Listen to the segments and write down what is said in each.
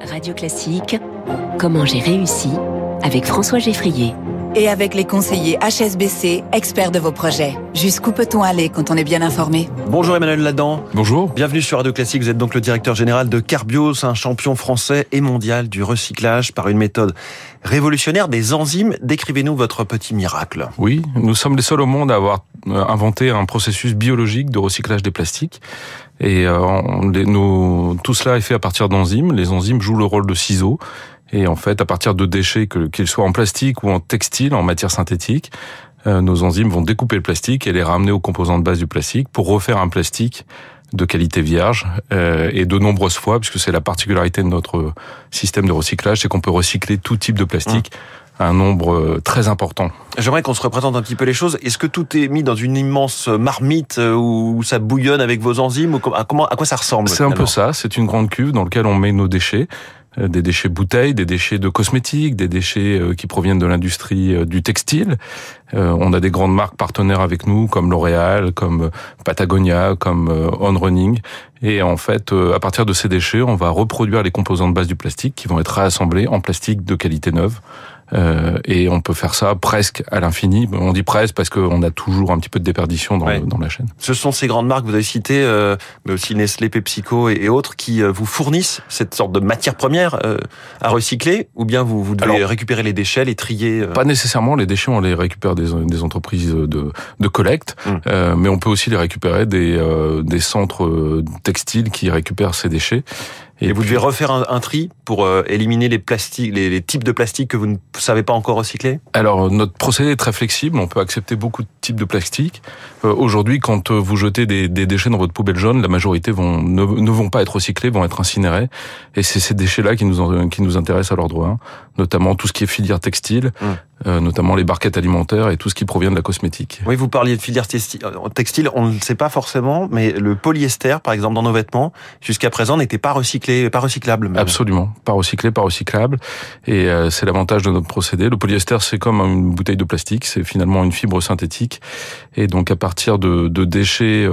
Radio Classique, comment j'ai réussi avec François Geffrier. Et avec les conseillers HSBC, experts de vos projets. Jusqu'où peut-on aller quand on est bien informé? Bonjour Emmanuel Ladan. Bonjour. Bienvenue sur Radio Classique. Vous êtes donc le directeur général de Carbios, un champion français et mondial du recyclage par une méthode révolutionnaire des enzymes. Décrivez-nous votre petit miracle. Oui, nous sommes les seuls au monde à avoir euh, inventé un processus biologique de recyclage des plastiques. Et euh, on, nous, tout cela est fait à partir d'enzymes. Les enzymes jouent le rôle de ciseaux. Et en fait, à partir de déchets, qu'ils soient en plastique ou en textile, en matière synthétique, euh, nos enzymes vont découper le plastique et les ramener aux composants de base du plastique pour refaire un plastique de qualité vierge euh, et de nombreuses fois, puisque c'est la particularité de notre système de recyclage, c'est qu'on peut recycler tout type de plastique. Mmh un nombre euh, très important. J'aimerais qu'on se représente un petit peu les choses. Est-ce que tout est mis dans une immense marmite euh, où ça bouillonne avec vos enzymes ou à, comment, à quoi ça ressemble C'est un peu ça. C'est une grande cuve dans laquelle on met nos déchets des déchets bouteilles, des déchets de cosmétiques, des déchets qui proviennent de l'industrie du textile. On a des grandes marques partenaires avec nous, comme L'Oréal, comme Patagonia, comme On Running. Et en fait, à partir de ces déchets, on va reproduire les composants de base du plastique qui vont être réassemblés en plastique de qualité neuve. Euh, et on peut faire ça presque à l'infini. On dit presque parce qu'on a toujours un petit peu de déperdition dans, dans, la chaîne. Ce sont ces grandes marques que vous avez citées, euh, mais aussi Nestlé, PepsiCo et, autres, qui euh, vous fournissent cette sorte de matière première euh, à recycler, ou bien vous, vous devez récupérer les déchets, les trier Pas nécessairement. Les déchets, on les récupère des, des entreprises de, de collecte, hum. mais on peut aussi les récupérer des, des centres textiles qui récupèrent ces déchets. Et, vous devez refaire un, tri pour euh, éliminer les plastiques, les, types de plastique que vous ne savez pas encore recycler? Alors notre procédé est très flexible, on peut accepter beaucoup de types de plastique. Euh, aujourd'hui, quand euh, vous jetez des, déchets dans votre poubelle jaune, la majorité vont ne, vont pas être recyclés, vont être incinérés. Et c'est ces déchets-là qui nous qui nous intéressent à l'ordre 1, notamment tout ce qui est filière textile, mmh. Notamment les barquettes alimentaires et tout ce qui provient de la cosmétique. Oui, vous parliez de filière textile, on ne le sait pas forcément, mais le polyester, par exemple, dans nos vêtements, jusqu'à présent n'était pas recyclé pas recyclable. Absolument, pas recyclé, pas recyclable. Et euh, c'est l'avantage de notre procédé. Le polyester, c'est comme une bouteille de plastique, c'est finalement une fibre synthétique. Et donc à partir de, de déchets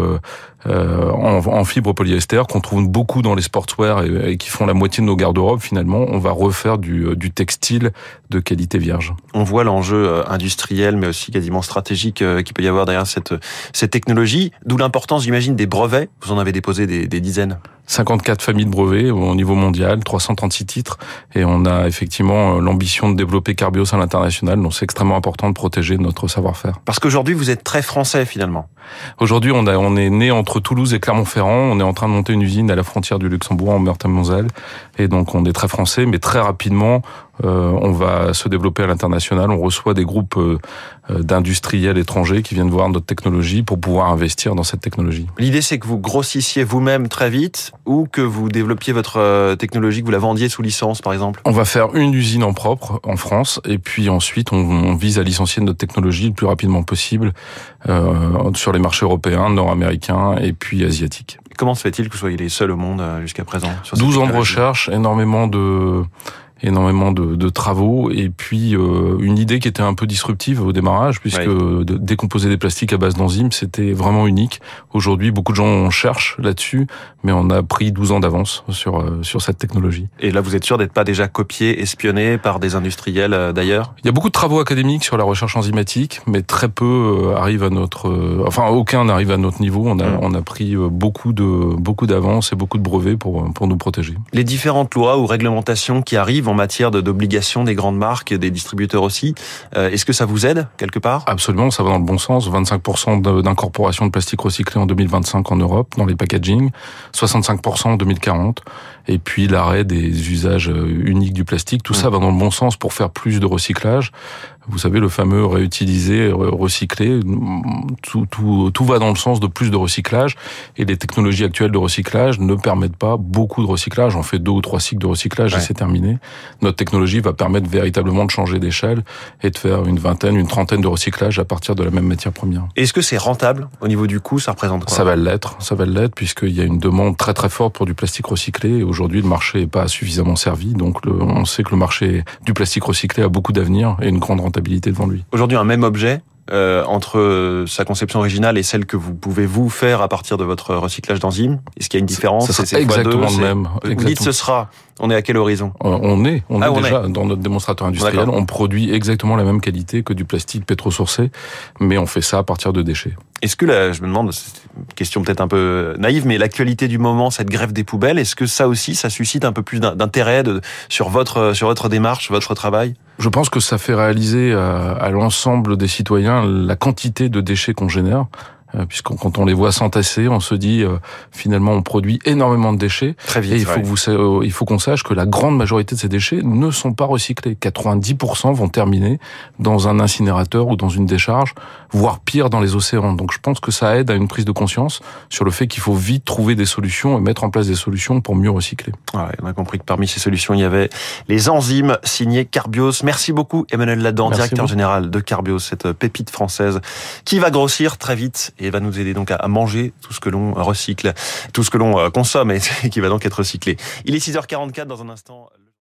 euh, euh, en, en, fibre polyester qu'on trouve beaucoup dans les sportswear et, qui font la moitié de nos garde-robes, finalement, on va refaire du, du textile de qualité vierge. On voit l'enjeu industriel, mais aussi quasiment stratégique qui peut y avoir derrière cette, cette technologie. D'où l'importance, j'imagine, des brevets. Vous en avez déposé des, des dizaines. 54 familles de brevets au niveau mondial, 336 titres, et on a effectivement euh, l'ambition de développer Carbios à l'international, donc c'est extrêmement important de protéger notre savoir-faire. Parce qu'aujourd'hui, vous êtes très français finalement. Aujourd'hui, on, on est né entre Toulouse et Clermont-Ferrand, on est en train de monter une usine à la frontière du Luxembourg, en Meurthe-et-Moselle, et donc on est très français, mais très rapidement, euh, on va se développer à l'international. On reçoit des groupes euh, d'industriels étrangers qui viennent voir notre technologie pour pouvoir investir dans cette technologie. L'idée, c'est que vous grossissiez vous-même très vite ou que vous développiez votre euh, technologie, que vous la vendiez sous licence, par exemple On va faire une usine en propre en France et puis ensuite, on, vise à licencier notre technologie le plus rapidement possible sur les marchés européens, nord-américains et puis asiatiques. Comment se fait-il que vous soyez les seuls au monde jusqu'à présent 12 ans de recherche, énormément de énormément de, de, travaux et puis euh, une idée qui était un peu disruptive au démarrage puisque de décomposer des plastiques à base d'enzymes c'était vraiment unique. Aujourd'hui beaucoup de gens cherchent là-dessus mais on a pris 12 ans d'avance sur euh, sur cette technologie. Et là vous êtes sûr d'être pas déjà copié, espionné par des industriels euh, d'ailleurs? Il y a beaucoup de travaux académiques sur la recherche enzymatique mais très peu arrivent à notre enfin aucun n'arrive à notre niveau. On a mm. on a pris beaucoup de beaucoup d'avance et beaucoup de brevets pour pour nous protéger. Les différentes lois ou réglementations qui arrivent en matière d'obligations des grandes marques, des distributeurs aussi. Euh, est-ce que ça vous aide quelque part? Absolument, ça va dans le bon sens. 25% d'incorporation de plastique recyclé en 2025 en Europe dans les packaging, 65% en 2040 et puis l'arrêt des usages euh, uniques du plastique. Tout ça mm. va dans le bon sens pour faire plus de recyclage. Vous savez, le fameux réutiliser, recycler, tout, tout, tout va dans le sens de plus de recyclage. Et les technologies actuelles de recyclage ne permettent pas beaucoup de recyclage. On fait deux ou trois cycles de recyclage et c'est terminé. Notre technologie va permettre véritablement de changer d'échelle et de faire une vingtaine, une trentaine de recyclages à partir de la même matière première. Est-ce que c'est rentable au niveau du coût? Ça représente quoi? Ça va l'être, ça va l'être puisqu'il y a une demande très très forte pour du plastique recyclé. Aujourd'hui, le marché n'est pas suffisamment servi, donc on sait que le marché du plastique recyclé a beaucoup d'avenir et une grande rentabilité devant lui. Aujourd'hui, un même objet euh, entre sa conception originale et celle que vous pouvez vous faire à partir de votre recyclage d'enzymes Est-ce qu'il y a une différence Ça sera exactement le même. Vous dites ce sera. On est à quel horizon On est, on ah, est déjà dans notre démonstrateur industriel. On produit exactement la même qualité que du plastique pétrosourcé, mais on fait ça à partir de déchets. Est-ce que je me demande, c'est une question peut-être un peu naïve, mais l'actualité du moment, cette grève des poubelles, est-ce que ça aussi, ça suscite un peu plus d'intérêt sur votre sur votre démarche, votre travail? Je pense que ça fait réaliser à l'ensemble des citoyens la quantité de déchets qu'on génère. Euh, puisqu'on quand on les voit s'entasser, on se dit euh, finalement on produit énormément de déchets. Très vite. Et il faut que vous, euh, il faut qu'on sache que la grande majorité de ces déchets ne sont pas recyclés. 90% vont terminer dans un incinérateur ou dans une décharge, voire pire dans les océans. Donc je pense que ça aide à une prise de conscience sur le fait qu'il faut vite trouver des solutions et mettre en place des solutions pour mieux recycler. Ouais, on a compris que parmi ces solutions, il y avait les enzymes signées Carbios. Merci beaucoup Emmanuel Ladan, directeur général de Carbios, cette pépite française qui va grossir très vite et va nous aider donc à manger tout ce que l'on recycle, tout ce que l'on euh, consomme et qui va donc être recyclé. Il est 6h44 dans un instant.